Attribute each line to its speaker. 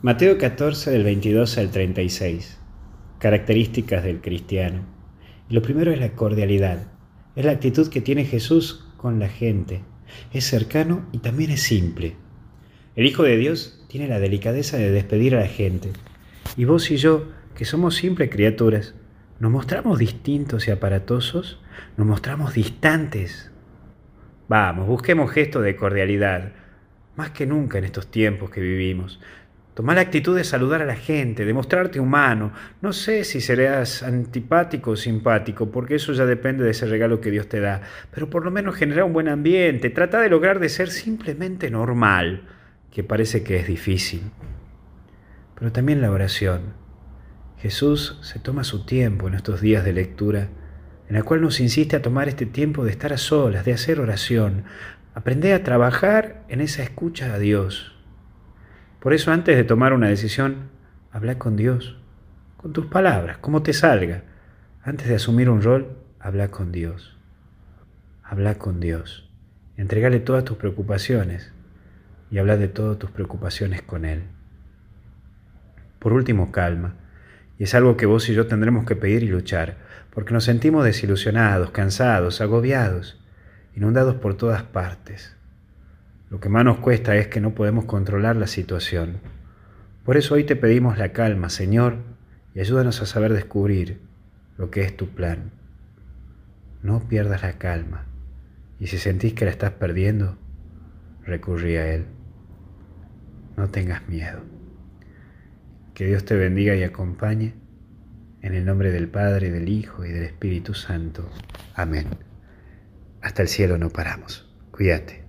Speaker 1: Mateo 14 del 22 al 36. Características del cristiano. lo primero es la cordialidad. Es la actitud que tiene Jesús con la gente. Es cercano y también es simple. El Hijo de Dios tiene la delicadeza de despedir a la gente. Y vos y yo, que somos simples criaturas, ¿nos mostramos distintos y aparatosos? ¿Nos mostramos distantes? Vamos, busquemos gestos de cordialidad, más que nunca en estos tiempos que vivimos. Toma la actitud de saludar a la gente, de mostrarte humano. No sé si serás antipático o simpático, porque eso ya depende de ese regalo que Dios te da. Pero por lo menos genera un buen ambiente. Trata de lograr de ser simplemente normal, que parece que es difícil. Pero también la oración. Jesús se toma su tiempo en estos días de lectura, en la cual nos insiste a tomar este tiempo de estar a solas, de hacer oración. Aprende a trabajar en esa escucha a Dios por eso antes de tomar una decisión, habla con Dios, con tus palabras, como te salga. Antes de asumir un rol, habla con Dios. Habla con Dios. Entregale todas tus preocupaciones y habla de todas tus preocupaciones con Él. Por último, calma. Y es algo que vos y yo tendremos que pedir y luchar, porque nos sentimos desilusionados, cansados, agobiados, inundados por todas partes. Lo que más nos cuesta es que no podemos controlar la situación. Por eso hoy te pedimos la calma, Señor, y ayúdanos a saber descubrir lo que es tu plan. No pierdas la calma, y si sentís que la estás perdiendo, recurrí a Él. No tengas miedo. Que Dios te bendiga y acompañe. En el nombre del Padre, del Hijo y del Espíritu Santo. Amén. Hasta el cielo no paramos. Cuídate.